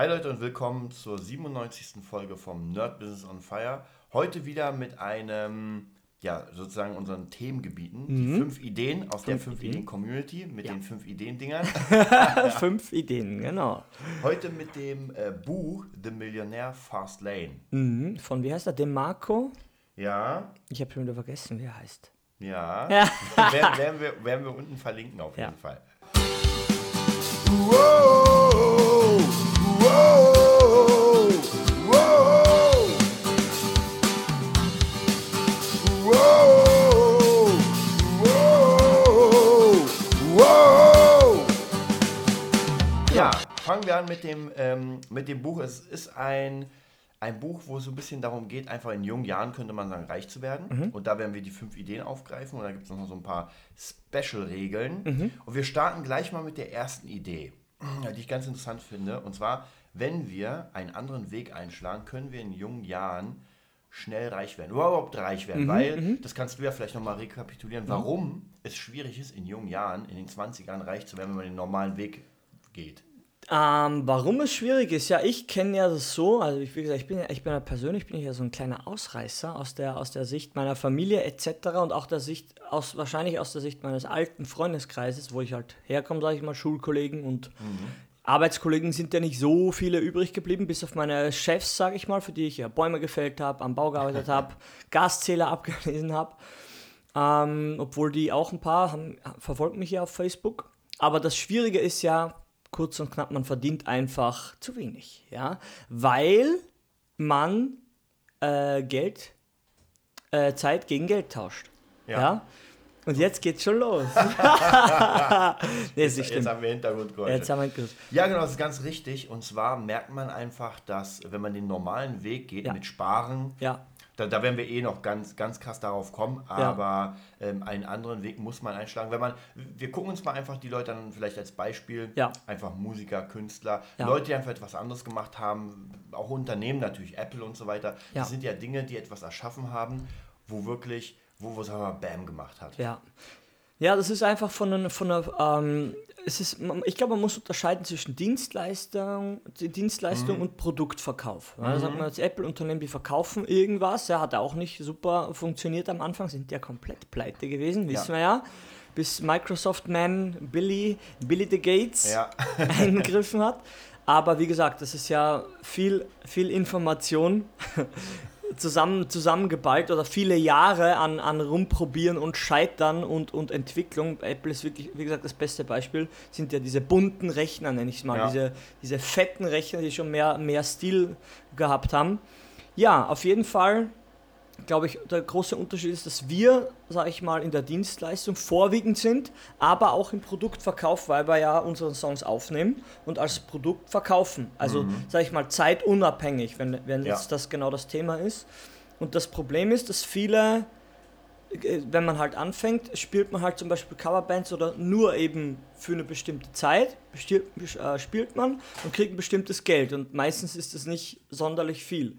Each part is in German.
Hi Leute und willkommen zur 97. Folge vom Nerd Business on Fire. Heute wieder mit einem, ja, sozusagen unseren Themengebieten. Die fünf Ideen aus der Fünf 5 Ideen. Community mit Ja. den fünf Ideen-Dingern. Fünf Ideen, genau. Heute mit dem äh, Buch The Millionaire Fast Lane. Mhm. Von wie heißt er? Demarco? Ja, Ich habe schon wieder vergessen, wie er heißt. ja. Ja. werden, werden, wir, werden wir unten verlinken auf Ja. jeden Fall. Ja, fangen wir an mit dem, ähm, mit dem Buch. Es ist ein, ein Buch, wo es so ein bisschen darum geht, einfach in jungen Jahren, könnte man sagen, reich zu werden. Und da werden wir die fünf Ideen aufgreifen und da gibt es noch so ein paar Special-Regeln. Und wir starten gleich mal mit der ersten Idee, die ich ganz interessant finde. Und zwar, wenn wir einen anderen Weg einschlagen, können wir in jungen Jahren schnell reich werden. Überhaupt reich werden, weil, das kannst du ja vielleicht nochmal rekapitulieren, warum es schwierig ist, in jungen Jahren, in den 20ern reich zu werden, wenn man den normalen Weg geht. Ähm, warum es schwierig ist, ja, ich kenne ja das so, also ich, wie gesagt, ich bin ja, ich bin ja persönlich, bin ich ja so ein kleiner Ausreißer aus der, aus der Sicht meiner Familie etc. und auch der Sicht, aus, wahrscheinlich aus der Sicht meines alten Freundeskreises, wo ich halt herkomme, sage ich mal, Schulkollegen und Arbeitskollegen sind ja nicht so viele übrig geblieben, bis auf meine Chefs, sage ich mal, für die ich ja Bäume gefällt habe, am Bau gearbeitet habe, Gaszähler abgelesen habe. Ähm, obwohl die auch ein paar haben, verfolgen mich ja auf Facebook. Aber das Schwierige ist ja, kurz und knapp, man verdient einfach zu wenig. Ja? Weil man äh, Geld, äh, Zeit gegen Geld tauscht. Ja. Ja. Und jetzt geht's schon los. nee, Jetzt schlimm. haben wir Hintergrundgeräusche. Jetzt haben wir gewusst. Ja, genau, das ist ganz richtig. Und zwar merkt man einfach, dass wenn man den normalen Weg geht Ja. mit Sparen, Ja, da, da werden wir eh noch ganz, ganz krass darauf kommen, aber ähm, einen anderen Weg muss man einschlagen. Wenn man, wir gucken uns mal einfach die Leute dann vielleicht als Beispiel, Ja. einfach Musiker, Künstler, Ja. Leute, die einfach etwas anderes gemacht haben, auch Unternehmen natürlich, Apple und so weiter. Ja. Das sind ja Dinge, die etwas erschaffen haben, wo wirklich, wo, wo sagen wir mal, Bam gemacht hat. Ja. Ja, das ist einfach von einer, von einer ähm, es ist, ich glaube, man muss unterscheiden zwischen Dienstleistung, Dienstleistung Mhm. und Produktverkauf. Ja, da sagt man, das Apple-Unternehmen, die verkaufen irgendwas, ja, hat auch nicht super funktioniert am Anfang, sind ja komplett pleite gewesen, wissen wir ja. Bis Microsoft-Man Billy, Billy the Gates Ja. eingegriffen hat. Aber wie gesagt, das ist ja viel, viel Information zusammen, zusammengeballt oder viele Jahre an, an Rumprobieren und Scheitern und, und Entwicklung. Apple ist wirklich, wie gesagt, das beste Beispiel, sind ja diese bunten Rechner, nenne ich es mal, Ja. diese, diese fetten Rechner, die schon mehr, mehr Stil gehabt haben. Ja, auf jeden Fall glaube ich, der große Unterschied ist, dass wir, sage ich mal, in der Dienstleistung vorwiegend sind, aber auch im Produktverkauf, weil wir ja unsere Songs aufnehmen und als Produkt verkaufen. Also, sage ich mal, zeitunabhängig, wenn, wenn Ja. jetzt das genau das Thema ist. Und das Problem ist, dass viele, äh, wenn man halt anfängt, spielt man halt zum Beispiel Coverbands oder nur eben für eine bestimmte Zeit, äh, spielt man und kriegt ein bestimmtes Geld. Und meistens ist es nicht sonderlich viel.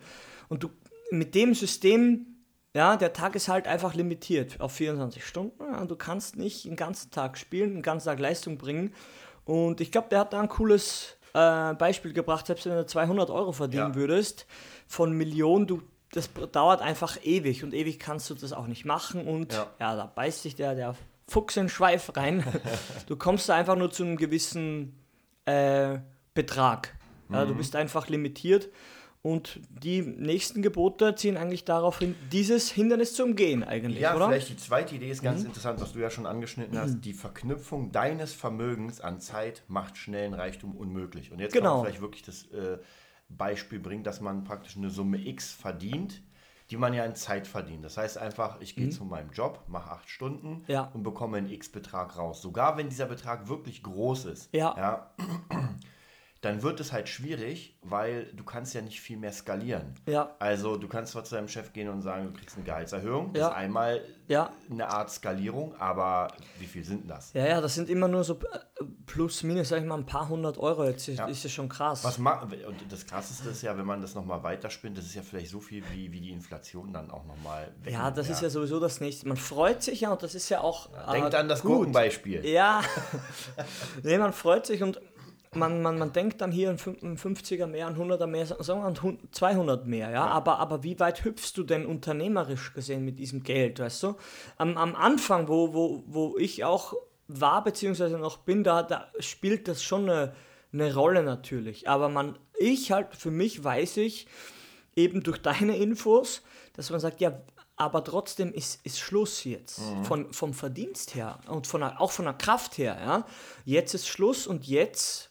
Und du mit dem System, ja, der Tag ist halt einfach limitiert auf 24 Stunden. Ja, du kannst nicht den ganzen Tag spielen, den ganzen Tag Leistung bringen. Und ich glaube, der hat da ein cooles äh, Beispiel gebracht, selbst wenn du 200 Euro verdienen Ja. würdest von Millionen, du, das dauert einfach ewig und ewig kannst du das auch nicht machen. Und Ja. ja, da beißt sich der, der Fuchs in den Schweif rein. du kommst da einfach nur zu einem gewissen äh, Betrag. Ja, Mhm. du bist einfach limitiert. Und die nächsten Gebote ziehen eigentlich darauf hin, dieses Hindernis zu umgehen, eigentlich, Ja, oder? Mhm. vielleicht die zweite Idee ist ganz interessant, was du ja schon angeschnitten hast. Die Verknüpfung deines Vermögens an Zeit macht schnellen Reichtum unmöglich. Und jetzt kann Genau. man vielleicht wirklich das äh, Beispiel bringen, dass man praktisch eine Summe X verdient, die man ja in Zeit verdient. Das heißt einfach, ich gehe zu meinem Job, mache acht Stunden Mhm. Ja. und bekomme einen X-Betrag raus. Sogar wenn dieser Betrag wirklich groß ist. Ja. ja dann wird es halt schwierig, weil du kannst ja nicht viel mehr skalieren. Ja. Also du kannst zwar zu deinem Chef gehen und sagen, du kriegst eine Gehaltserhöhung. Das Ja. ist einmal Ja. eine Art Skalierung, aber wie viel sind das? Ja, ja, das sind immer nur so äh, plus, minus, sag ich mal, ein paar hundert Euro. Jetzt ist, Ja. ist ja schon krass. Was und das krasseste ist ja, wenn man das nochmal weiterspinnt, das ist ja vielleicht so viel, wie, wie die Inflation dann auch nochmal weg. ja, das ist ja sowieso das nächste. Man freut sich ja und das ist ja auch. äh, Denkt an das gut. Gurkenbeispiel. Ja. nee, man freut sich und man, man, man denkt dann hier ein 50er mehr, ein 100er mehr, sagen wir ein 200 mehr, ja? ja, Aber, aber wie weit hüpfst du denn unternehmerisch gesehen mit diesem Geld, weißt du? Am, am Anfang, wo, wo, wo ich auch war, beziehungsweise noch bin, da, da spielt das schon eine, eine Rolle natürlich. Aber man, ich halt, für mich weiß ich, eben durch deine Infos, dass man sagt, ja, aber trotzdem ist, ist Schluss jetzt. Mhm. Von, vom Verdienst her und von, auch von der Kraft her. Ja? Jetzt ist Schluss und jetzt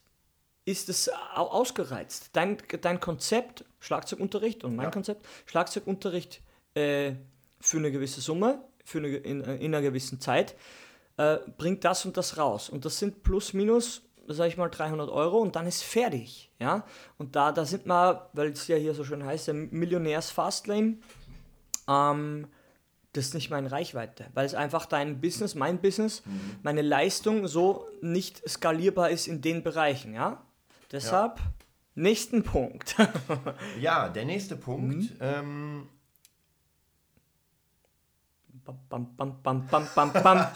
ist es ausgereizt. Dein, dein Konzept, Schlagzeugunterricht und mein ja. Konzept, Schlagzeugunterricht äh, für eine gewisse Summe, für eine, in, in einer gewissen Zeit, äh, bringt das und das raus. Und das sind plus minus, sage ich mal, 300 Euro und dann ist fertig. Ja? Und da, da sind wir, weil es ja hier so schön heißt, Millionärs-Fastlane ähm, das ist nicht meine Reichweite, weil es einfach dein Business, mein Business, mhm. meine Leistung so nicht skalierbar ist in den Bereichen, ja? Deshalb, ja. nächsten Punkt. ja, der nächste Punkt. Mhm. Ähm, Bam, bam, bam,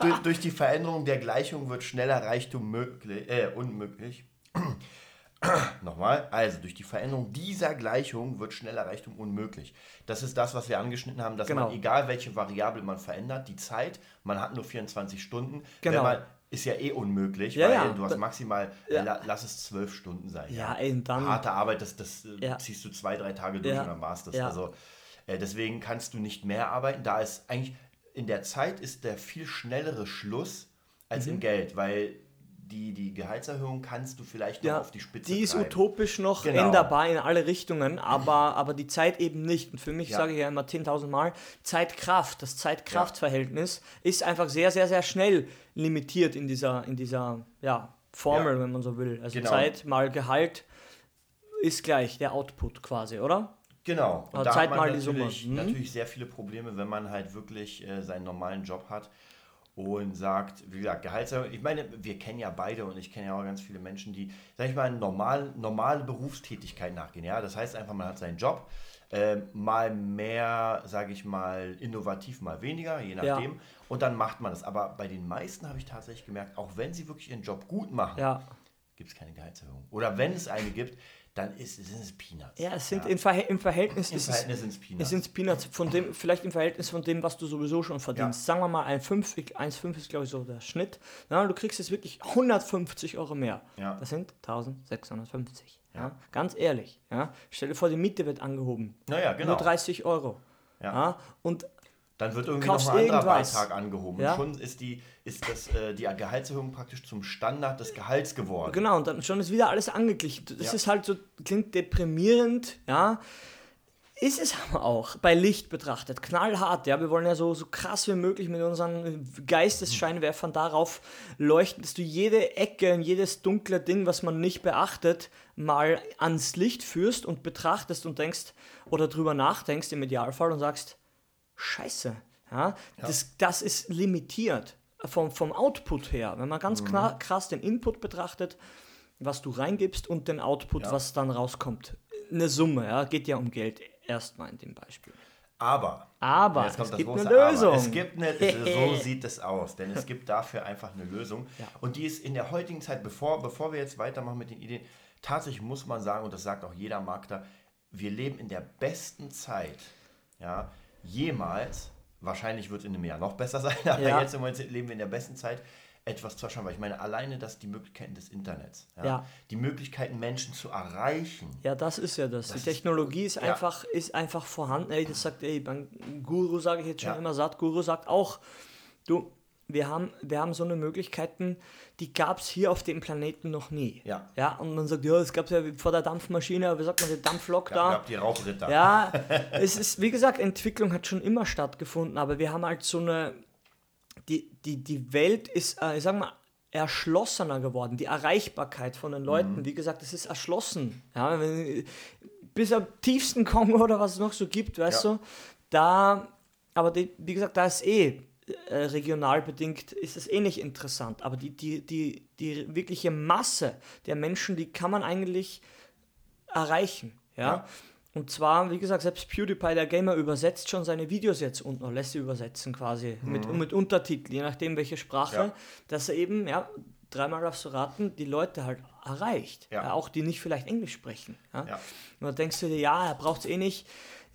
durch, durch, die Veränderung der Gleichung wird schneller Reichtum möglich, äh, unmöglich. Nochmal, also durch die Veränderung dieser Gleichung wird schneller Reichtum unmöglich. Das ist das, was wir angeschnitten haben, dass genau. man, egal welche Variable man verändert, die Zeit, man hat nur 24 Stunden, genau. Man, ist ja eh unmöglich, ja, weil ja. du hast maximal, ja. la, lass es zwölf Stunden sein. Ja, ja. dann. Harte Arbeit, das, das äh, ziehst du zwei, drei Tage durch und dann war es das. Also äh, deswegen kannst du nicht mehr arbeiten. Da ist eigentlich, in der Zeit ist der viel schnellere Schluss als mhm. im Geld, weil die, die Gehaltserhöhung kannst du vielleicht noch ja, auf die Spitze Die ist treiben. utopisch noch genau. änderbar in alle Richtungen, aber, aber die Zeit eben nicht. Und für mich ja. sage ich ja immer 10.000 Mal, Zeit-Kraft, das Zeit-Kraft-Verhältnis ja. ist einfach sehr, sehr, sehr schnell limitiert in dieser, in dieser ja, Formel, wenn man so will. Also genau. Zeit mal Gehalt ist gleich der Output quasi, oder? Genau. Und da Zeit hat man mal natürlich, die Summe. Hm? natürlich sehr viele Probleme, wenn man halt wirklich äh, seinen normalen Job hat und sagt, wie gesagt, Gehaltserhöhung. Ich meine, wir kennen ja beide und ich kenne ja auch ganz viele Menschen, die, sag ich mal, normal, normale Berufstätigkeit nachgehen. Ja, das heißt einfach, man hat seinen Job, äh, mal mehr, sage ich mal, innovativ, mal weniger, je nachdem. Ja. Und dann macht man das. Aber bei den meisten habe ich tatsächlich gemerkt, auch wenn sie wirklich ihren Job gut machen, ja. gibt es keine Gehaltserhöhung. Oder wenn es eine gibt, dann ist, sind es Peanuts. Ja, es sind ja. Im, Verhält im Verhältnis, Im Verhältnis sind es Peanuts. Es sind Peanuts, von dem, vielleicht im Verhältnis von dem, was du sowieso schon verdienst. Ja. Sagen wir mal, ein 1,5 ist, glaube ich, so der Schnitt. Ja, du kriegst jetzt wirklich 150 Euro mehr. Ja. Das sind 1650. Ja. Ganz ehrlich. Ja. Stell dir vor, die Miete wird angehoben. Naja, genau. Nur 30 Euro. Ja. Und dann wird irgendwie noch ein anderer Beitrag angehoben. Ja? Schon ist, die, ist das, äh, die Gehaltserhöhung praktisch zum Standard des Gehalts geworden. Genau, und dann schon ist wieder alles angeglichen. Das ja. ist halt so, klingt deprimierend, ja. Ist es aber auch bei Licht betrachtet, knallhart, ja. Wir wollen ja so, so krass wie möglich mit unseren Geistesscheinwerfern darauf leuchten, dass du jede Ecke und jedes dunkle Ding, was man nicht beachtet, mal ans Licht führst und betrachtest und denkst oder drüber nachdenkst im Idealfall und sagst, scheiße. Ja? ja. Das, das ist limitiert vom, vom Output her. Wenn man ganz mhm. krass den Input betrachtet, was du reingibst und den Output, ja. was dann rauskommt. Eine Summe, ja, geht ja um Geld erstmal in dem Beispiel. Aber, aber es gibt eine Lösung. Es gibt eine, so sieht es aus, denn es gibt dafür einfach eine Lösung. Ja. Und die ist in der heutigen Zeit, bevor, bevor wir jetzt weitermachen mit den Ideen, tatsächlich muss man sagen, und das sagt auch jeder Markter, wir leben in der besten Zeit, ja, jemals, wahrscheinlich wird es in einem Jahr noch besser sein, aber ja. jetzt im Moment leben wir in der besten Zeit, etwas zu erschaffen. Weil ich meine, alleine das die Möglichkeiten des Internets. Ja? ja. Die Möglichkeiten, Menschen zu erreichen. Ja, das ist ja das. das die Technologie ist, ist ja. einfach, ist einfach vorhanden. Ey, das sagt, ey, beim Guru sage ich jetzt schon ja. immer, Satguru sagt auch, du, wir haben, wir haben so eine Möglichkeiten, die gab es hier auf dem Planeten noch nie. Ja. ja. Und man sagt, ja, es gab es ja vor der Dampfmaschine, wie sagt man, der Dampflok da. Gab die Rauchritter. Ja, es ist, wie gesagt, Entwicklung hat schon immer stattgefunden, aber wir haben halt so eine, die, die, die Welt ist, äh, ich sag mal, erschlossener geworden. Die Erreichbarkeit von den Leuten, mhm. wie gesagt, es ist erschlossen. Ja, wenn, bis am tiefsten Kongo oder was es noch so gibt, weißt ja. du, da, aber die, wie gesagt, da ist eh äh, regional bedingt ist es eh nicht interessant. Aber die, die, die, die wirkliche Masse der Menschen, die kann man eigentlich erreichen. Ja? ja. Und zwar, wie gesagt, selbst PewDiePie, der Gamer, übersetzt schon seine Videos jetzt unten, oder lässt sie übersetzen quasi, mhm. mit, mit Untertiteln, je nachdem welche Sprache, ja. dass er eben, ja, dreimal darfst du raten, die Leute halt erreicht. Ja. Ja, auch die nicht vielleicht Englisch sprechen. Ja? Und dann denkst du dir, ja, er braucht es eh nicht.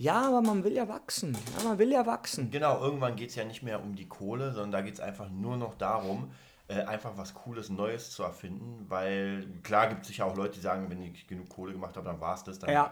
Ja, aber man will ja wachsen. Ja, man will ja wachsen. Genau, irgendwann geht es ja nicht mehr um die Kohle, sondern da geht es einfach nur noch darum, äh, einfach was Cooles, Neues zu erfinden, weil klar gibt es sicher auch Leute, die sagen, wenn ich genug Kohle gemacht habe, dann war es das. Dann Ja.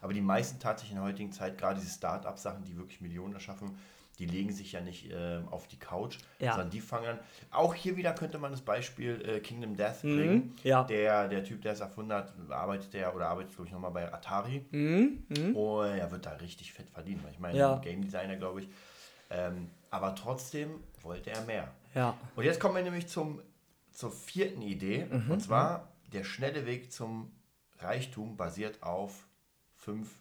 Aber die meisten tatsächlich in der heutigen Zeit, gerade diese Start-up-Sachen, die wirklich Millionen erschaffen, die legen sich ja nicht äh, auf die Couch, Ja. sondern die fangen an. Auch hier wieder könnte man das Beispiel äh, Kingdom Death bringen. Mhm, ja. Der, der Typ, der es erfunden hat, arbeitet der oder arbeitet, glaube ich, nochmal bei Atari. Und er wird da richtig fett verdienen. Ich meine, Mhm, Ja. Game Designer, glaube ich. Ähm, aber trotzdem wollte er mehr. Ja. Und jetzt kommen wir nämlich zum, zur vierten Idee. Mhm, Und zwar, der schnelle Weg zum Reichtum basiert auf fünf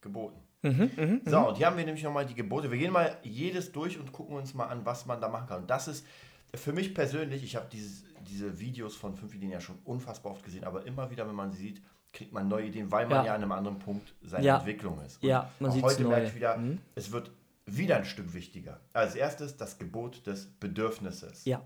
Geboten. Mhm, so, und hier haben wir nämlich nochmal die Gebote. Wir gehen mal jedes durch und gucken uns mal an, was man da machen kann. Und das ist für mich persönlich, ich habe diese Videos von fünf Ideen ja schon unfassbar oft gesehen, aber immer wieder, wenn man sie sieht, kriegt man neue Ideen, weil man Ja. ja, an einem anderen Punkt seiner Ja. Entwicklung ist. Und Ja, man auch sieht's heute merke ich wieder, Mhm. es wird wieder ein Stück wichtiger. Als erstes das Gebot des Bedürfnisses. Ja.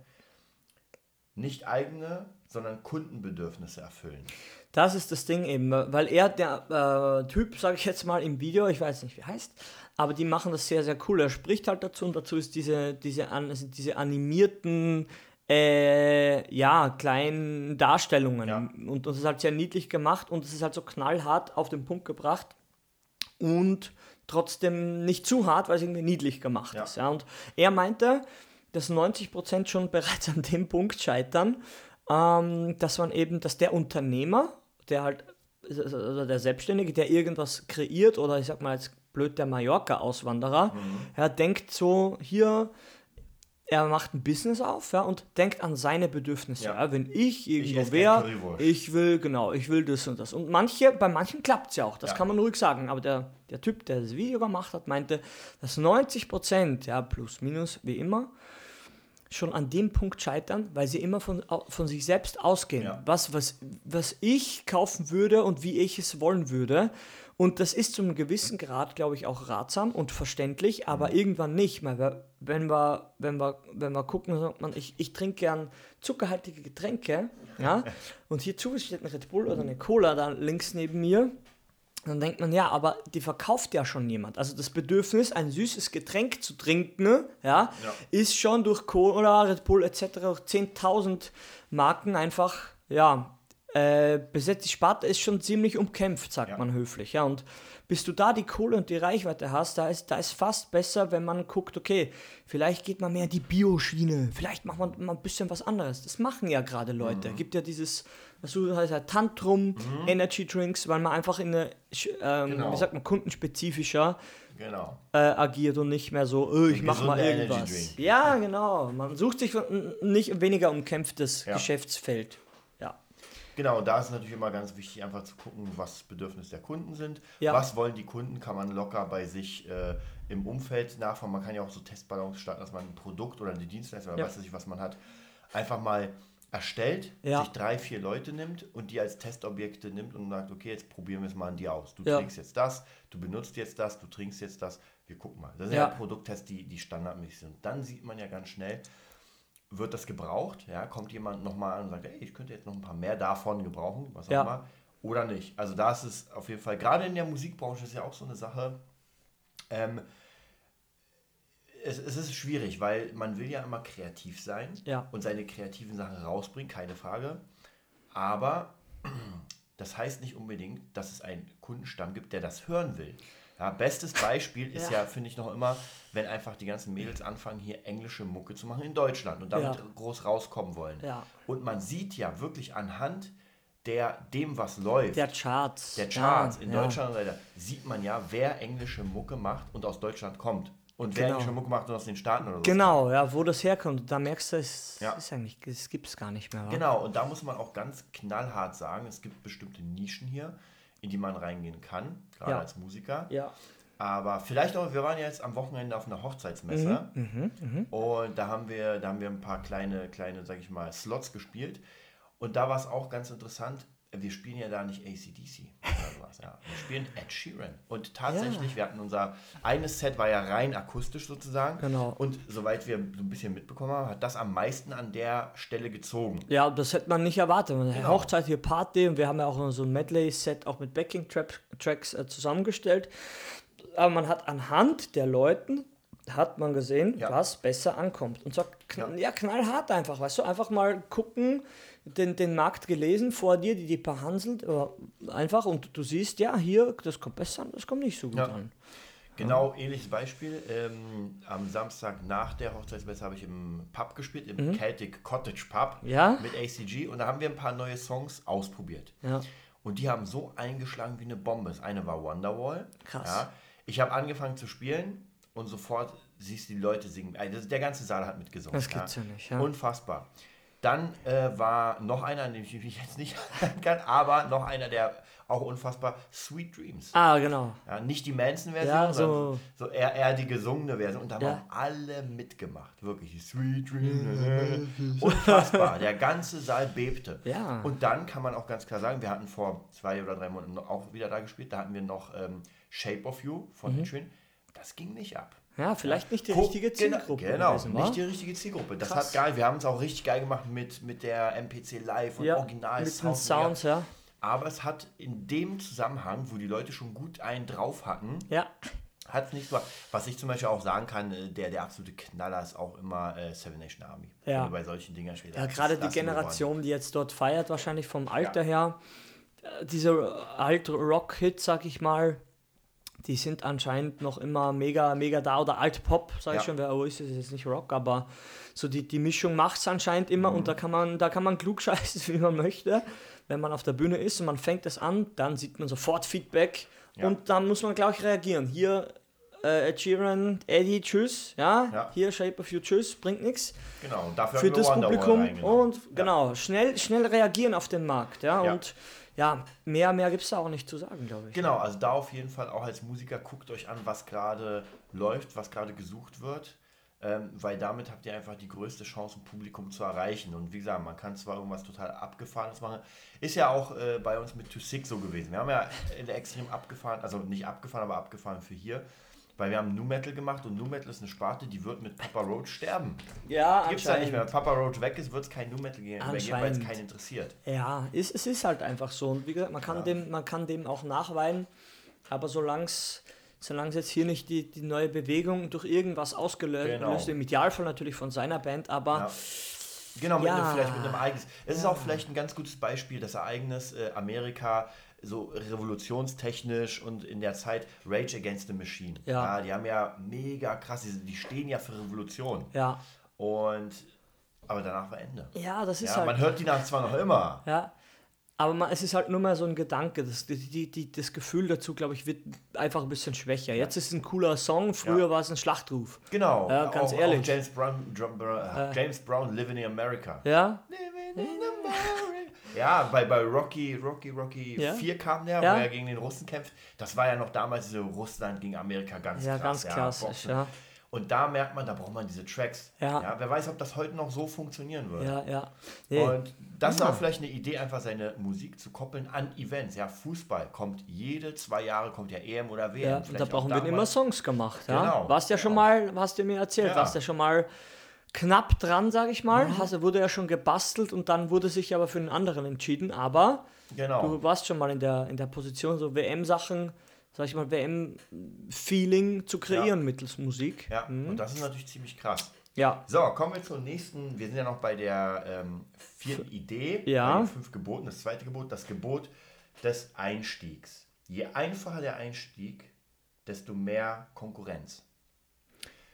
Nicht eigene, sondern Kundenbedürfnisse erfüllen. Das ist das Ding eben, weil er, der äh, Typ, sage ich jetzt mal im Video, ich weiß nicht, wie heißt, aber die machen das sehr, sehr cool. Er spricht halt dazu und dazu ist diese, diese, sind diese animierten, äh, ja, kleinen Darstellungen. Ja. Und das ist halt sehr niedlich gemacht und es ist halt so knallhart auf den Punkt gebracht und trotzdem nicht zu hart, weil es irgendwie niedlich gemacht Ja. ist. Ja. Und er meinte, dass 90% schon bereits an dem Punkt scheitern, ähm, dass man eben, dass der Unternehmer, der halt, also der Selbstständige, der irgendwas kreiert oder ich sag mal jetzt blöd der Mallorca-Auswanderer, ja, denkt so, hier, er macht ein Business auf ja, und denkt an seine Bedürfnisse. Ja. Ja. wenn ich irgendwo wäre, ich will, genau, ich will das und das. Und manche, bei manchen klappt es ja auch, das kann man ruhig sagen. Aber der, der Typ, der das Video gemacht hat, meinte, dass 90 Prozent, ja, plus minus, wie immer, schon an dem Punkt scheitern, weil sie immer von, von sich selbst ausgehen. Ja. Was, was, was ich kaufen würde und wie ich es wollen würde. Und das ist zu einem gewissen Grad, glaube ich, auch ratsam und verständlich, aber irgendwann nicht. Weil wenn, wir, wenn, wir, wenn wir gucken, sagt man, ich, ich trinke gern zuckerhaltige Getränke, ja, und hier steht ein Red Bull oder eine Cola da links neben mir, dann denkt man, ja, aber die verkauft ja schon jemand. Also das Bedürfnis, ein süßes Getränk zu trinken, ja, Ja. ist schon durch Cola, Red Bull etc. durch 10.000 Marken einfach, ja, äh, besetzt. Die Sparte ist schon ziemlich umkämpft, sagt Ja. man höflich. Ja, und bis du da die Kohle und die Reichweite hast, da ist, da ist fast besser, wenn man guckt, okay, vielleicht geht man mehr in die Bioschiene, vielleicht macht man mal ein bisschen was anderes. Das machen ja gerade Leute. Gibt ja dieses, was du heißt ja Tantrum, Energy Drinks, weil man einfach in eine, ähm, Genau. wie sagt man, kundenspezifischer Genau. äh, agiert und nicht mehr so, äh, ich mach mal irgendwas. Ja, genau. Man sucht sich ein nicht weniger umkämpftes Ja. Geschäftsfeld. Ja. Genau, da ist es natürlich immer ganz wichtig, einfach zu gucken, was Bedürfnisse der Kunden sind. Ja. Was wollen die Kunden, kann man locker bei sich äh, im Umfeld nachfragen. Man kann ja auch so Testballons starten, dass man ein Produkt oder eine Dienstleistung oder weiß nicht, was man hat, einfach mal erstellt, Ja. sich drei, vier Leute nimmt und die als Testobjekte nimmt und sagt, okay, jetzt probieren wir es mal an dir aus. Du Ja. trinkst jetzt das, du benutzt jetzt das, du trinkst jetzt das, wir gucken mal. Das sind Ja. ja, Produkttests, die, die standardmäßig sind. Dann sieht man ja ganz schnell, wird das gebraucht? Ja, kommt jemand nochmal an und sagt, ey, ich könnte jetzt noch ein paar mehr davon gebrauchen, was auch Ja. immer, oder nicht. Also da ist es auf jeden Fall, gerade in der Musikbranche ist ja auch so eine Sache, ähm, es, es ist schwierig, weil man will ja immer kreativ sein Ja. und seine kreativen Sachen rausbringen, keine Frage. Aber das heißt nicht unbedingt, dass es einen Kundenstamm gibt, der das hören will. Ja, bestes Beispiel ist Ja. ja, finde ich noch immer, wenn einfach die ganzen Mädels anfangen, hier englische Mucke zu machen in Deutschland und damit Ja. groß rauskommen wollen. Und man sieht ja wirklich anhand der, dem, was läuft, Der Charts. der Charts in. Deutschland und sieht man ja, wer englische Mucke macht und aus Deutschland kommt. Und wer Genau. englische Mucke macht und aus den Staaten oder so. Genau, ja, wo das herkommt. Da merkst du, es Ja. ist eigentlich, es gibt es gar nicht mehr. wa? Genau, und da muss man auch ganz knallhart sagen, es gibt bestimmte Nischen hier, in die man reingehen kann, gerade Ja. als Musiker. Ja. Aber vielleicht auch, wir waren jetzt am Wochenende auf einer Hochzeitsmesse Mhm, und da haben wir, da haben wir ein paar kleine, kleine, sag ich mal, Slots gespielt. Und da war es auch ganz interessant. Wir spielen ja da nicht ACDC oder sowas. Ja. Wir spielen Ed Sheeran. Und tatsächlich, ja. wir hatten unser eines Set war ja rein akustisch sozusagen. Genau. Und soweit wir so ein bisschen mitbekommen haben, hat das am meisten an der Stelle gezogen. Ja, das hätte man nicht erwartet. Genau. Hochzeit hier Party und wir haben ja auch so ein Medley-Set auch mit Backing-Tracks äh, zusammengestellt. Aber man hat anhand der Leuten hat man gesehen, ja. was besser ankommt. Und zwar knall, ja. ja. knallhart einfach, weißt du, einfach mal gucken, den, den Markt gelesen vor dir, die die behandelt, einfach und du siehst, ja, hier, das kommt besser an, das kommt nicht so gut ja. an. Genau, ähnliches Beispiel. Ähm, am Samstag nach der Hochzeitsmesse habe ich im Pub gespielt, im mhm. Celtic Cottage Pub ja? mit ACG und da haben wir ein paar neue Songs ausprobiert. Ja. Und die haben so eingeschlagen wie eine Bombe. Das eine war Wonderwall. Krass. Ja. Ich habe angefangen zu spielen und sofort siehst du die Leute singen. Also der ganze Saal hat mitgesungen. Das gibt's ja, ja nicht. Unfassbar. Dann äh, war noch einer, an den ich mich jetzt nicht erinnern kann, aber noch einer, der auch unfassbar Sweet Dreams. Ah, genau. Ja, nicht die Manson-Version, ja, so, so eher, eher die gesungene Version. Und da ja. haben alle mitgemacht. Wirklich. Sweet Dreams. Unfassbar. Der ganze Saal bebte. Ja. Und dann kann man auch ganz klar sagen, wir hatten vor zwei oder drei Monaten auch wieder da gespielt. Da hatten wir noch ähm, Shape of You von mhm. Schön. Das ging nicht ab. Ja, vielleicht nicht die Guck, richtige Zielgruppe. Genau, gewesen, nicht die richtige Zielgruppe. Das Krass. hat geil. Wir haben es auch richtig geil gemacht mit, mit der MPC Live und ja, Original mit Sound Sounds, ja. Aber es hat in dem Zusammenhang, wo die Leute schon gut einen drauf hatten, ja. hat es nicht so. Was ich zum Beispiel auch sagen kann, äh, der, der absolute Knaller ist auch immer äh, Seven Nation Army. Ja. bei solchen Dingen spielt. Ja, gerade die Generation, die jetzt dort feiert, wahrscheinlich vom Alter ja. her, äh, diese Alt-Rock-Hits, sag ich mal, die sind anscheinend noch immer mega, mega da. Oder Alt-Pop, sag ich ja. schon, wer oh, ist es jetzt nicht Rock, aber so die, die Mischung macht es anscheinend immer mhm. und da kann man, da kann man klug scheißen, wie man möchte. Wenn man auf der Bühne ist und man fängt es an, dann sieht man sofort Feedback ja. und dann muss man gleich reagieren. Hier äh, Ed Sheeran, Eddie, tschüss, ja? ja? hier Shape of You, tschüss, bringt nichts. Genau, und dafür für das Publikum und genau, schnell, schnell reagieren auf den Markt, ja, und ja, mehr, mehr gibt es da auch nicht zu sagen, glaube ich. Genau, also da auf jeden Fall auch als Musiker guckt euch an, was gerade läuft, was gerade gesucht wird. Ähm, weil damit habt ihr einfach die größte Chance, ein Publikum zu erreichen. Und wie gesagt, man kann zwar irgendwas total Abgefahrenes machen. Ist ja auch äh, bei uns mit To Six so gewesen. Wir haben ja extrem abgefahren, also nicht abgefahren, aber abgefahren für hier. Weil wir haben Nu Metal gemacht und Nu Metal ist eine Sparte, die wird mit Papa Roach sterben. Ja, Gibt es ja nicht mehr. Wenn Papa Roach weg ist, wird es kein Nu Metal geben, weil es keinen interessiert. Ja, ist, es ist halt einfach so. Und wie gesagt, man kann, ja. dem, man kann dem auch nachweinen, aber solange es solange jetzt hier nicht die, die neue Bewegung durch irgendwas ausgelöst genau. im Idealfall natürlich von seiner Band, aber. Ja. Genau, mit ja. einem, vielleicht mit einem Ereignis. Es ja. ist auch vielleicht ein ganz gutes Beispiel, das Ereignis äh, Amerika so revolutionstechnisch und in der Zeit Rage Against the Machine. Ja. ja die haben ja mega krass, die, die stehen ja für Revolution. Ja. Und aber danach war Ende. Ja, das ist ja, halt. Man hört die nach zwar noch immer. Ja. Aber man, es ist halt nur mal so ein Gedanke. Das, die, die, das Gefühl dazu, glaube ich, wird einfach ein bisschen schwächer. Jetzt ist es ein cooler Song, früher ja. war es ein Schlachtruf. Genau. Ja, ganz auch, ehrlich. Auch James, Brown, äh, James Brown, Living in America. Ja. Living in America. Ja, bei, bei Rocky, Rocky, Rocky ja? 4 kam der, ja? wo er gegen den Russen kämpft. Das war ja noch damals so Russland gegen Amerika ganz ja, krass. Ganz klassisch, ja. Und da merkt man, da braucht man diese Tracks. Ja. ja. Wer weiß, ob das heute noch so funktionieren würde. Ja, ja. Nee. Und das ist auch vielleicht eine Idee, einfach seine Musik zu koppeln an Events. Ja, Fußball kommt jede zwei Jahre, kommt ja EM oder WM. Ja, da brauchen wir immer Songs gemacht. Ja? Genau. Warst ja schon mal, hast du mir erzählt, ja. warst ja schon mal knapp dran, sage ich mal. Mhm. Also wurde ja schon gebastelt und dann wurde sich aber für einen anderen entschieden. Aber genau. du warst schon mal in der, in der Position, so WM-Sachen, sag ich mal, WM-Feeling zu kreieren ja. mittels Musik. Ja, mhm. und das ist natürlich ziemlich krass. Ja. So, kommen wir zur nächsten. Wir sind ja noch bei der ähm, vierten Idee, ja. bei den fünf Geboten. Das zweite Gebot, das Gebot des Einstiegs. Je einfacher der Einstieg, desto mehr Konkurrenz.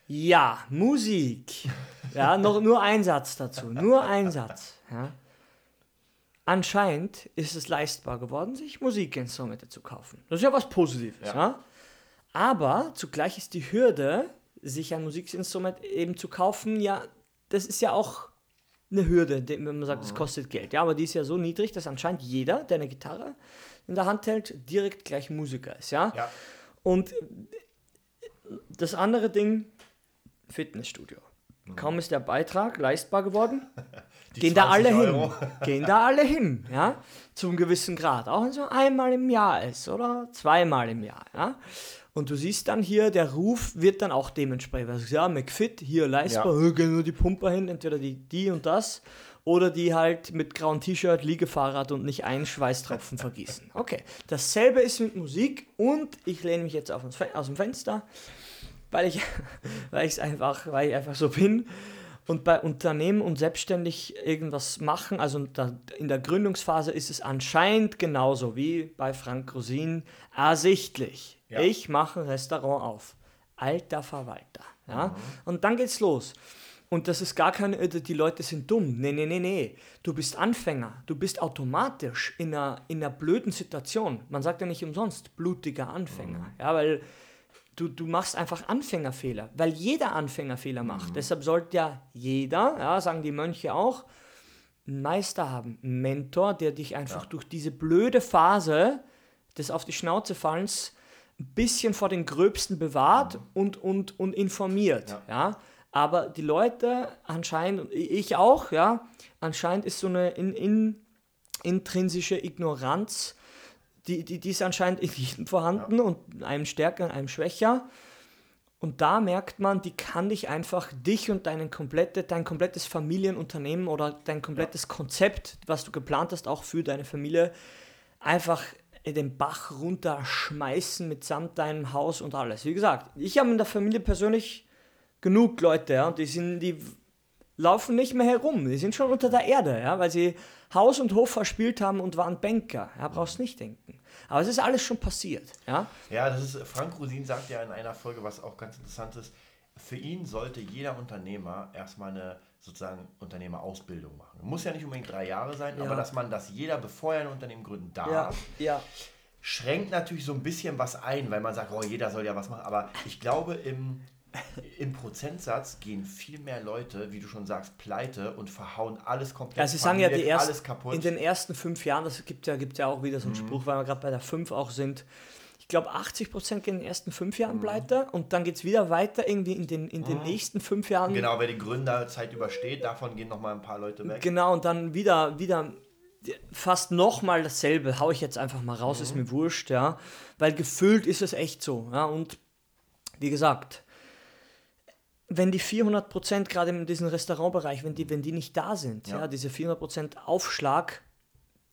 Ja, Musik. Ja, noch, nur ein Satz dazu. Nur ein Satz. Ja. Anscheinend ist es leistbar geworden, sich Musikinstrumente zu kaufen. Das ist ja was Positives. Ja. ja? Aber zugleich ist die Hürde, sich ein Musikinstrument eben zu kaufen, ja, das ist ja auch eine Hürde, wenn man sagt, es mhm. kostet Geld. Ja, aber die ist ja so niedrig, dass anscheinend jeder, der eine Gitarre in der Hand hält, direkt gleich Musiker ist. Ja. ja. Und das andere Ding, Fitnessstudio. Mhm. Kaum ist der Beitrag leistbar geworden, gehen da alle Euro. hin. Gehen da alle hin, ja, zum gewissen Grad. Auch wenn es nur einmal im Jahr ist oder zweimal im Jahr, ja. Und du siehst dann hier, der Ruf wird dann auch dementsprechend. Also, ja, McFit, hier leistbar, ja. gehen nur die Pumper hin, entweder die, die und das. Oder die halt mit grauen T-Shirt, Liegefahrrad und nicht einen Schweißtropfen vergießen. Okay, dasselbe ist mit Musik und ich lehne mich jetzt aus dem Fenster, weil ich weil ich einfach, weil ich einfach so bin und bei Unternehmen und selbstständig irgendwas machen, also in der Gründungsphase ist es anscheinend genauso wie bei Frank Rosin ersichtlich. Ja. Ich mache ein Restaurant auf. Alter Verwalter. Ja? Mhm. Und dann geht's los. Und das ist gar keine, die Leute sind dumm. Nee, nee, nee, nee. Du bist Anfänger. Du bist automatisch in einer, in einer blöden Situation. Man sagt ja nicht umsonst blutiger Anfänger. Mhm. Ja, weil du, du machst einfach Anfängerfehler, weil jeder Anfängerfehler macht. Mhm. Deshalb sollte ja jeder, ja, sagen die Mönche auch, einen Meister haben, einen Mentor, der dich einfach ja. durch diese blöde Phase des auf die Schnauze fallens ein bisschen vor den Gröbsten bewahrt mhm. und, und, und informiert. Ja. ja. Aber die Leute anscheinend, ich auch, ja, anscheinend ist so eine in, in, intrinsische Ignoranz die, die, die ist anscheinend in jedem vorhanden ja. und einem stärker, einem schwächer. Und da merkt man, die kann dich einfach, dich und deinen komplette, dein komplettes Familienunternehmen oder dein komplettes ja. Konzept, was du geplant hast, auch für deine Familie, einfach in den Bach runterschmeißen mitsamt deinem Haus und alles. Wie gesagt, ich habe in der Familie persönlich genug Leute, ja, und die sind, die laufen nicht mehr herum, die sind schon unter der Erde, ja, weil sie Haus und Hof verspielt haben und waren Banker. Ja, brauchst nicht denken. Aber es ist alles schon passiert. Ja, ja das ist, Frank Rosin sagt ja in einer Folge, was auch ganz interessant ist, für ihn sollte jeder Unternehmer erstmal eine sozusagen Unternehmerausbildung machen. Muss ja nicht unbedingt drei Jahre sein, ja. aber dass man das jeder, bevor er ein Unternehmen gründen darf, ja. ja. schränkt natürlich so ein bisschen was ein, weil man sagt, oh, jeder soll ja was machen. Aber ich glaube, im im Prozentsatz gehen viel mehr Leute, wie du schon sagst, pleite und verhauen alles komplett. Ja, sie sagen ja, die erst, in den ersten fünf Jahren, das gibt ja, gibt ja auch wieder so einen mhm. Spruch, weil wir gerade bei der fünf auch sind. Ich glaube, 80 Prozent gehen in den ersten fünf Jahren mhm. pleite und dann geht es wieder weiter irgendwie in den, in den mhm. nächsten fünf Jahren. Genau, wer die Gründerzeit übersteht, davon gehen nochmal ein paar Leute weg. Genau, und dann wieder, wieder fast nochmal dasselbe. Hau ich jetzt einfach mal raus, ist mhm. mir wurscht, ja. Weil gefühlt ist es echt so, ja. Und wie gesagt, wenn die 400 Prozent gerade in diesem Restaurantbereich, wenn die, wenn die nicht da sind, ja, ja diese 400 Prozent Aufschlag,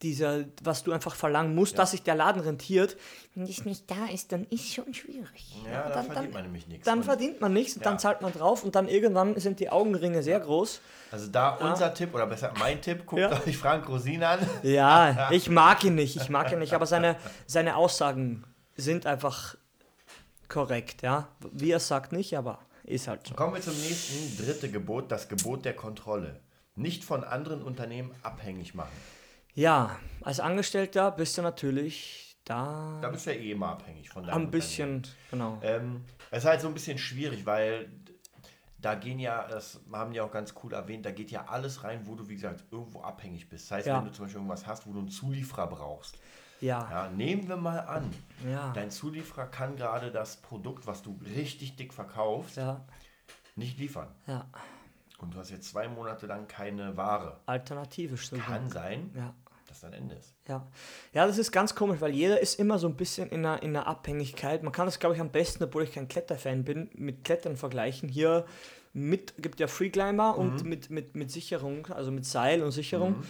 dieser, was du einfach verlangen musst, ja. dass sich der Laden rentiert, wenn das nicht da ist, dann ist es schon schwierig. Ja, dann, dann verdient man nämlich nichts. Dann verdient man nichts, ja. dann zahlt man drauf und dann irgendwann sind die Augenringe sehr groß. Also da unser Tipp, oder besser mein Tipp, guckt euch Frank Rosin an. Ja, ich mag ihn nicht, ich mag ihn nicht, aber seine, seine Aussagen sind einfach korrekt, ja. Wie er sagt nicht, aber ist halt so. Kommen wir zum nächsten, dritte Gebot, das Gebot der Kontrolle. Nicht von anderen Unternehmen abhängig machen. Ja, als Angestellter bist du natürlich da. Da bist du ja eh immer abhängig von deinem Ein bisschen, genau. Ähm, es ist halt so ein bisschen schwierig, weil da gehen ja, das haben die auch ganz cool erwähnt, da geht ja alles rein, wo du, wie gesagt, irgendwo abhängig bist. Das heißt, ja. wenn du zum Beispiel irgendwas hast, wo du einen Zulieferer brauchst, ja. ja. Nehmen wir mal an, ja. dein Zulieferer kann gerade das Produkt, was du richtig dick verkaufst, ja. nicht liefern. Ja. Und du hast jetzt zwei Monate lang keine Ware. Alternativisch sogar. Kann sein, ja. dass dein Ende ist. Ja. ja, das ist ganz komisch, weil jeder ist immer so ein bisschen in einer, in einer Abhängigkeit. Man kann das, glaube ich, am besten, obwohl ich kein Kletterfan bin, mit Klettern vergleichen. Hier mit, gibt ja Freeclimber mhm. und mit, mit, mit Sicherung, also mit Seil und Sicherung. Mhm.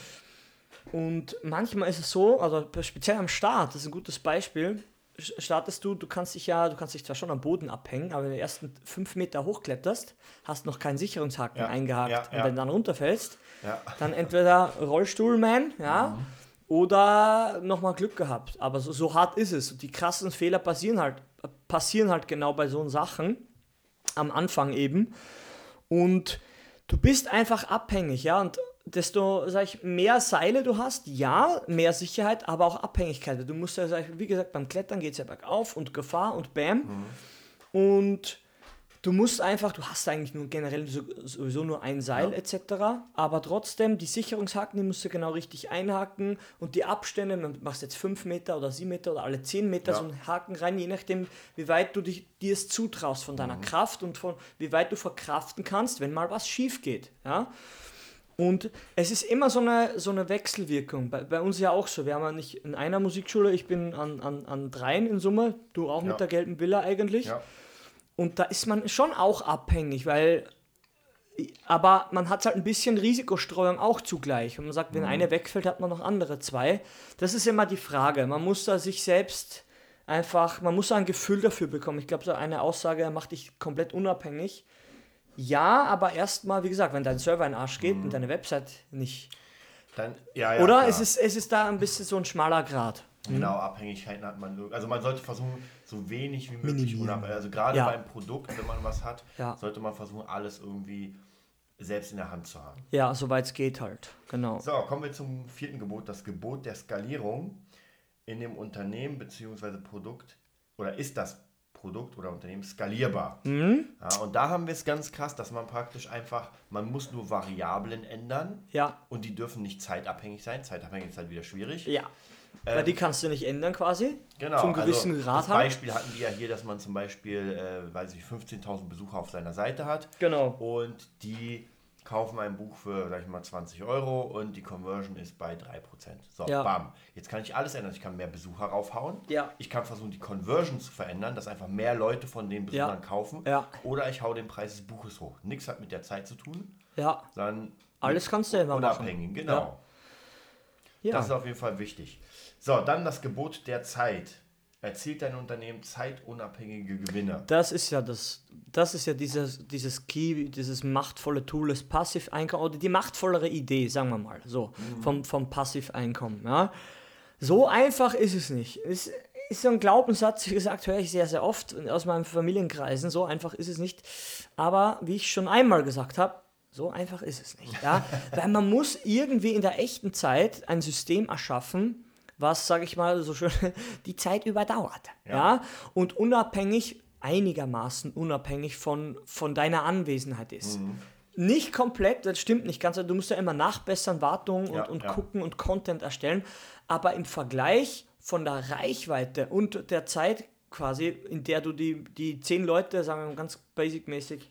Und manchmal ist es so, also speziell am Start, das ist ein gutes Beispiel, startest du, du kannst dich ja, du kannst dich zwar schon am Boden abhängen, aber wenn du die ersten fünf Meter hochkletterst, hast noch keinen Sicherungshaken ja, eingehakt. Ja, und wenn du dann runterfällst, dann entweder Rollstuhlman, ja, mhm. oder nochmal Glück gehabt. Aber so, so hart ist es. Und die krassen Fehler passieren halt, passieren halt genau bei so Sachen. Am Anfang eben. Und du bist einfach abhängig, ja. Und desto sag ich, mehr Seile du hast, ja, mehr Sicherheit, aber auch Abhängigkeit. Du musst ja, sag ich, wie gesagt, beim Klettern geht es ja bergauf und Gefahr und Bam. Mhm. Und du musst einfach, du hast eigentlich nur generell sowieso nur ein Seil ja. etc. Aber trotzdem, die Sicherungshaken, die musst du genau richtig einhaken und die Abstände, du machst jetzt 5 Meter oder 7 Meter oder alle 10 Meter ja. so einen Haken rein, je nachdem, wie weit du dich, dir es zutraust von deiner mhm. Kraft und von wie weit du verkraften kannst, wenn mal was schief geht. Ja? Und es ist immer so eine, so eine Wechselwirkung. Bei, bei uns ja auch so. Wir haben ja nicht in einer Musikschule, ich bin an, an, an dreien in Summe, du auch Ja. mit der gelben Villa eigentlich. Ja. Und da ist man schon auch abhängig, weil. Aber man hat halt ein bisschen Risikostreuung auch zugleich. Wenn man sagt, wenn eine wegfällt, hat man noch andere zwei. Das ist immer die Frage. Man muss da sich selbst einfach, man muss da ein Gefühl dafür bekommen. Ich glaube, so eine Aussage macht dich komplett unabhängig. Ja, aber erstmal, wie gesagt, wenn dein Server in den Arsch geht und deine Website nicht. Dann, ja, ja, Oder klar. es ist, es ist da ein bisschen so ein schmaler Grad. Genau, Abhängigkeiten hat man. Also man sollte versuchen, so wenig wie möglich unabhängig. Also gerade Ja. beim Produkt, wenn man was hat, Ja. sollte man versuchen, alles irgendwie selbst in der Hand zu haben. Ja, soweit es geht halt. Genau. So, kommen wir zum vierten Gebot, das Gebot der Skalierung in dem Unternehmen bzw. Produkt oder ist das Produkt oder Unternehmen skalierbar? Mhm. Ja, und da haben wir es ganz krass, dass man praktisch einfach, man muss nur Variablen ändern Ja. und die dürfen nicht zeitabhängig sein. Zeitabhängig ist halt wieder schwierig. Ja. Weil die kannst du nicht ändern quasi. Genau. Zum gewissen also, Grad Das halt. Beispiel hatten wir ja hier, dass man zum Beispiel, äh, weiß ich, 15.000 Besucher auf seiner Seite hat. Genau. Und die kaufen ein Buch für, sag ich mal, 20 Euro und die Conversion ist bei 3%. So, Ja. bam. Jetzt kann ich alles ändern. Ich kann mehr Besucher raufhauen. Ja. Ich kann versuchen, die Conversion zu verändern, dass einfach mehr Leute von den Besuchern Ja. kaufen. Ja. Oder ich hau den Preis des Buches hoch. Nichts hat mit der Zeit zu tun, Ja. sondern Alles kannst du immer machen. unabhängig. Genau. Ja. Das ist auf jeden Fall wichtig. So, dann das Gebot der Zeit. Erzielt dein Unternehmen zeitunabhängige Gewinne. Das ist ja das, das ist ja dieses, dieses Key, dieses machtvolle Tool, das Passiveinkommen oder die machtvollere Idee, sagen wir mal, so, vom, vom Passiveinkommen. Ja. So einfach ist es nicht. Es ist so ein Glaubenssatz, wie gesagt, höre ich sehr, sehr oft aus meinen Familienkreisen. So einfach ist es nicht. Aber wie ich schon einmal gesagt habe, so einfach ist es nicht. Ja? Weil man muss irgendwie in der echten Zeit ein System erschaffen, was, sage ich mal, so schön die Zeit überdauert. Ja. Ja. Und unabhängig, einigermaßen unabhängig von, von deiner Anwesenheit ist. Nicht komplett, das stimmt nicht ganz. Du musst ja immer nachbessern, Wartung und, Ja, und ja. gucken und Content erstellen. Aber im Vergleich von der Reichweite und der Zeit quasi, in der du die, die zehn Leute, sagen wir mal ganz basic-mäßig,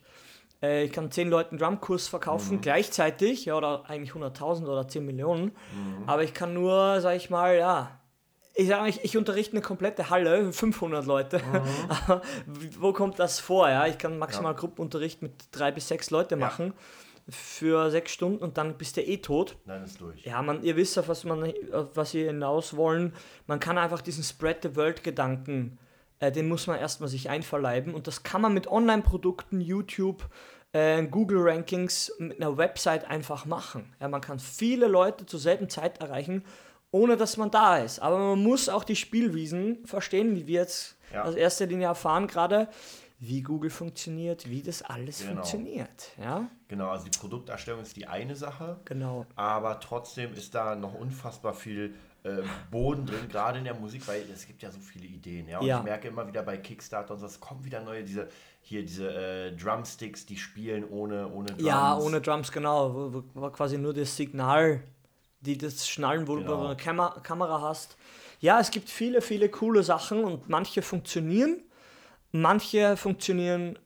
äh, ich kann zehn Leuten Drumkurs verkaufen gleichzeitig, ja, oder eigentlich 100.000 oder 10 Millionen. Aber ich kann nur, sag ich mal, ja, ich sage, ich, ich unterrichte eine komplette Halle, 500 Leute. Aber wo kommt das vor? Ja? Ich kann maximal Gruppenunterricht mit drei bis sechs Leute machen für sechs Stunden und dann bist du eh tot. Dann ist durch. Ja, man, ihr wisst auf was, man, auf was wir hinaus wollen. Man kann einfach diesen Spread the World-Gedanken, äh, den muss man erstmal sich einverleiben. Und das kann man mit Online-Produkten, YouTube, äh, Google-Rankings, mit einer Website einfach machen. Ja, man kann viele Leute zur selben Zeit erreichen, ohne dass man da ist. Aber man muss auch die Spielwiesen verstehen, wie wir jetzt Ja. aus erster Linie erfahren gerade, wie Google funktioniert, wie das alles Genau. funktioniert. Ja, Genau, also die Produkterstellung ist die eine Sache, genau. aber trotzdem ist da noch unfassbar viel äh, Boden drin, gerade in der Musik, weil es gibt ja so viele Ideen. Ja? Und Ja. ich merke immer wieder bei Kickstarter und so, es kommen wieder neue, diese, hier diese äh, Drumsticks, die spielen ohne, ohne Drums. Ja, ohne Drums, genau. Wo, wo, wo quasi nur das Signal, die das Schnallen, wo Genau. du eine Kamera, Kamera hast. Ja, es gibt viele, viele coole Sachen und manche funktionieren. Manche funktionieren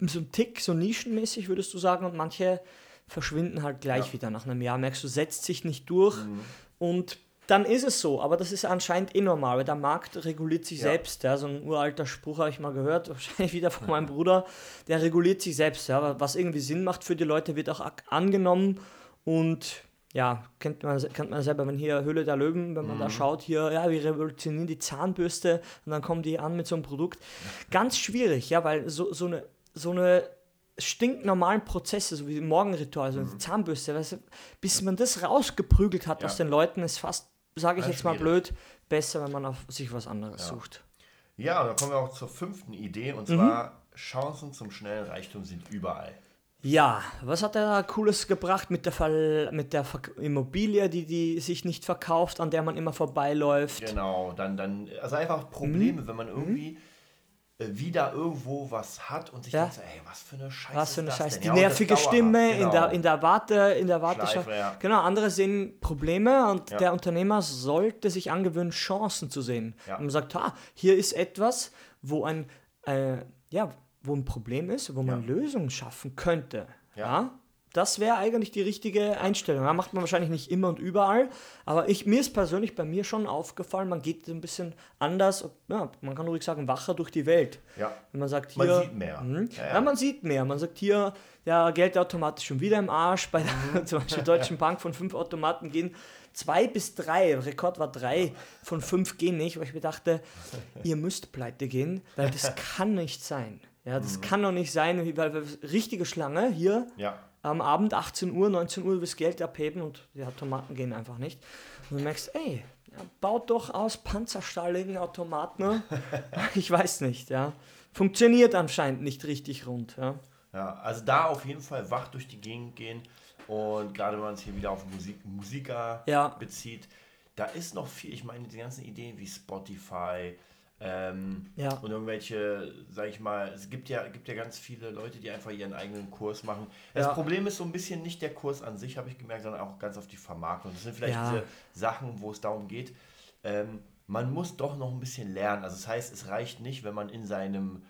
so ein Tick, so nischenmäßig, würdest du sagen, und manche verschwinden halt gleich Ja. wieder nach einem Jahr. Merkst du, setzt sich nicht durch Mhm. und dann ist es so, aber das ist anscheinend eh normal, weil der Markt reguliert sich Ja. selbst. Ja, so ein uralter Spruch habe ich mal gehört, wahrscheinlich wieder von meinem Bruder, der reguliert sich selbst. Ja, was irgendwie Sinn macht für die Leute, wird auch angenommen und ja, kennt man, kennt man selber, wenn hier Höhle der Löwen, wenn man Mhm. da schaut, hier, ja, wir revolutionieren die Zahnbürste und dann kommen die an mit so einem Produkt. Ganz schwierig, ja, weil so, so eine, so eine stinknormalen Prozesse, so wie Morgenritual, so eine Zahnbürste, weißt du, bis man das rausgeprügelt hat Mhm. Ja. aus den Leuten, ist fast, sage ich jetzt mal blöd, besser, wenn man auf sich was anderes Ja. sucht. Ja, und dann kommen wir auch zur fünften Idee Mhm. und zwar Chancen zum schnellen Reichtum sind überall. Ja, was hat er da Cooles gebracht mit der, Ver mit der Ver Immobilie, die, die sich nicht verkauft, an der man immer vorbeiläuft? Genau, dann, dann, also einfach Mhm. Probleme, wenn man irgendwie äh, wieder irgendwo was hat und sich Ja. denkt, so, ey, was für eine Scheiße. Was für eine Scheiße. Die Ja, nervige Stimme in, genau. der, in der Warte, in der. Schleife, ja. Genau, andere sehen Probleme und der Unternehmer sollte sich angewöhnen, Chancen zu sehen. Und man sagt, ha, hier ist etwas, wo ein, äh, ja, wo ein Problem ist, wo man. Lösungen schaffen könnte. Ja. Ja. Das wäre eigentlich die richtige Einstellung. Da macht man wahrscheinlich nicht immer und überall, aber ich, mir ist persönlich bei mir schon aufgefallen, man geht ein bisschen anders, ja, man kann ruhig sagen, wacher durch die Welt. Ja. Wenn man sagt, hier, Man sieht mehr. Mhm. Ja, Ja, ja. man sieht mehr. Man sagt hier, der Geldautomat ist schon wieder im Arsch. Bei der zum Beispiel Deutschen Bank von fünf Automaten gehen zwei bis drei, Rekord war drei, von fünf gehen nicht, weil ich mir dachte, ihr müsst pleite gehen, weil das kann nicht sein. Ja, das kann doch nicht sein, weil, weil richtige Schlange hier Ja. Am Abend 18 Uhr, 19 Uhr das Geld abheben und die Automaten gehen einfach nicht. Und du merkst, ey, baut doch aus panzerstahligen Automaten. ne? ich weiß nicht, ja. Funktioniert anscheinend nicht richtig rund, ja. Ja, also da auf jeden Fall wach durch die Gegend gehen und gerade wenn man es hier wieder auf Musik, Musiker Ja. bezieht, da ist noch viel, ich meine, die ganzen Ideen wie Spotify ähm, Ja. und irgendwelche, sag ich mal, es gibt ja, gibt ja ganz viele Leute, die einfach ihren eigenen Kurs machen. Das Ja. Problem ist so ein bisschen nicht der Kurs an sich, habe ich gemerkt, sondern auch ganz auf die Vermarktung. Das sind vielleicht Ja. diese Sachen, wo es darum geht, ähm, man muss doch noch ein bisschen lernen. Also das heißt, es reicht nicht, wenn man in seinem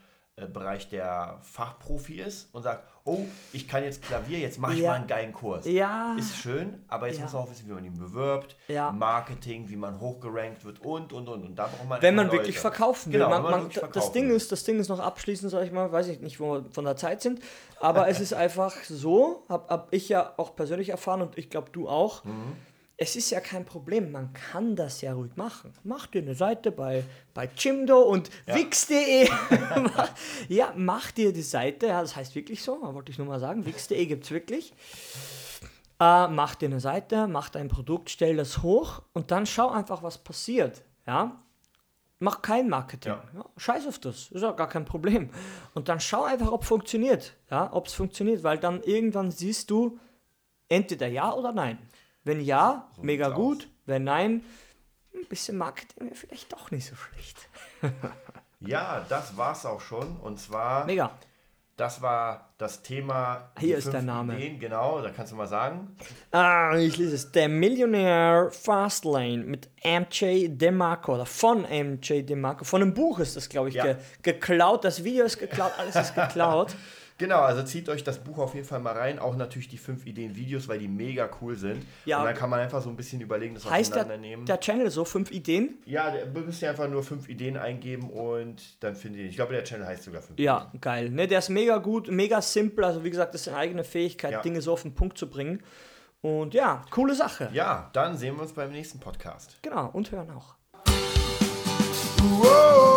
Bereich der Fachprofi ist und sagt, oh, ich kann jetzt Klavier, jetzt mache ich Ja. mal einen geilen Kurs. Ja. Ist schön, aber jetzt Ja. muss man auch wissen, wie man ihn bewirbt, Ja. Marketing, wie man hochgerankt wird und, und, und. Und da braucht man Wenn man einfach wirklich Leute. verkaufen will. Genau, man, wenn man man, wirklich das, verkaufen Ding will. ist, das Ding ist noch abschließend, sag ich mal, weiß ich nicht, wo wir von der Zeit sind, aber es ist einfach so, habe hab ich ja auch persönlich erfahren und ich glaube du auch, Mhm. Es ist ja kein Problem, man kann das ja ruhig machen. Mach dir eine Seite bei, bei Jimdo und wix.de. ja, mach dir die Seite, ja, das heißt wirklich so, wollte ich nur mal sagen, wix.de gibt es wirklich. Äh, mach dir eine Seite, mach dein Produkt, stell das hoch und dann schau einfach, was passiert. Ja? Mach kein Marketing. Ja. Ja. scheiß auf das, ist auch gar kein Problem. Und dann schau einfach, ob es funktioniert. Ja, ob es funktioniert, weil dann irgendwann siehst du entweder ja oder nein. Wenn ja, So mega gut. Wenn nein, ein bisschen Marketing wäre vielleicht doch nicht so schlecht. Ja, das war's auch schon. Und zwar, Mega. das war das Thema. Hier ist der Name. Ideen, genau, da kannst du mal sagen. Ah, ich lese es. Der Millionär Fastlane mit MJ DeMarco oder von MJ DeMarco. Von einem Buch ist das, glaube ich, Ja. ge geklaut. Das Video ist geklaut, alles ist geklaut. Genau, also zieht euch das Buch auf jeden Fall mal rein. Auch natürlich die fünf Ideen Videos, weil die mega cool sind. Ja. Und dann kann man einfach so ein bisschen überlegen, das heißt der, auseinandernehmen. der Channel so? Fünf Ideen? ja, du müsst ja einfach nur fünf Ideen eingeben und dann findet ihr. Ich glaube, der Channel heißt sogar fünf. Ja, geil. Ne, der ist mega gut, mega simpel. Also, wie gesagt, das ist eine eigene Fähigkeit, Ja. Dinge so auf den Punkt zu bringen. Und ja, coole Sache. Ja, dann sehen wir uns beim nächsten Podcast. Genau, und hören auch. Wow!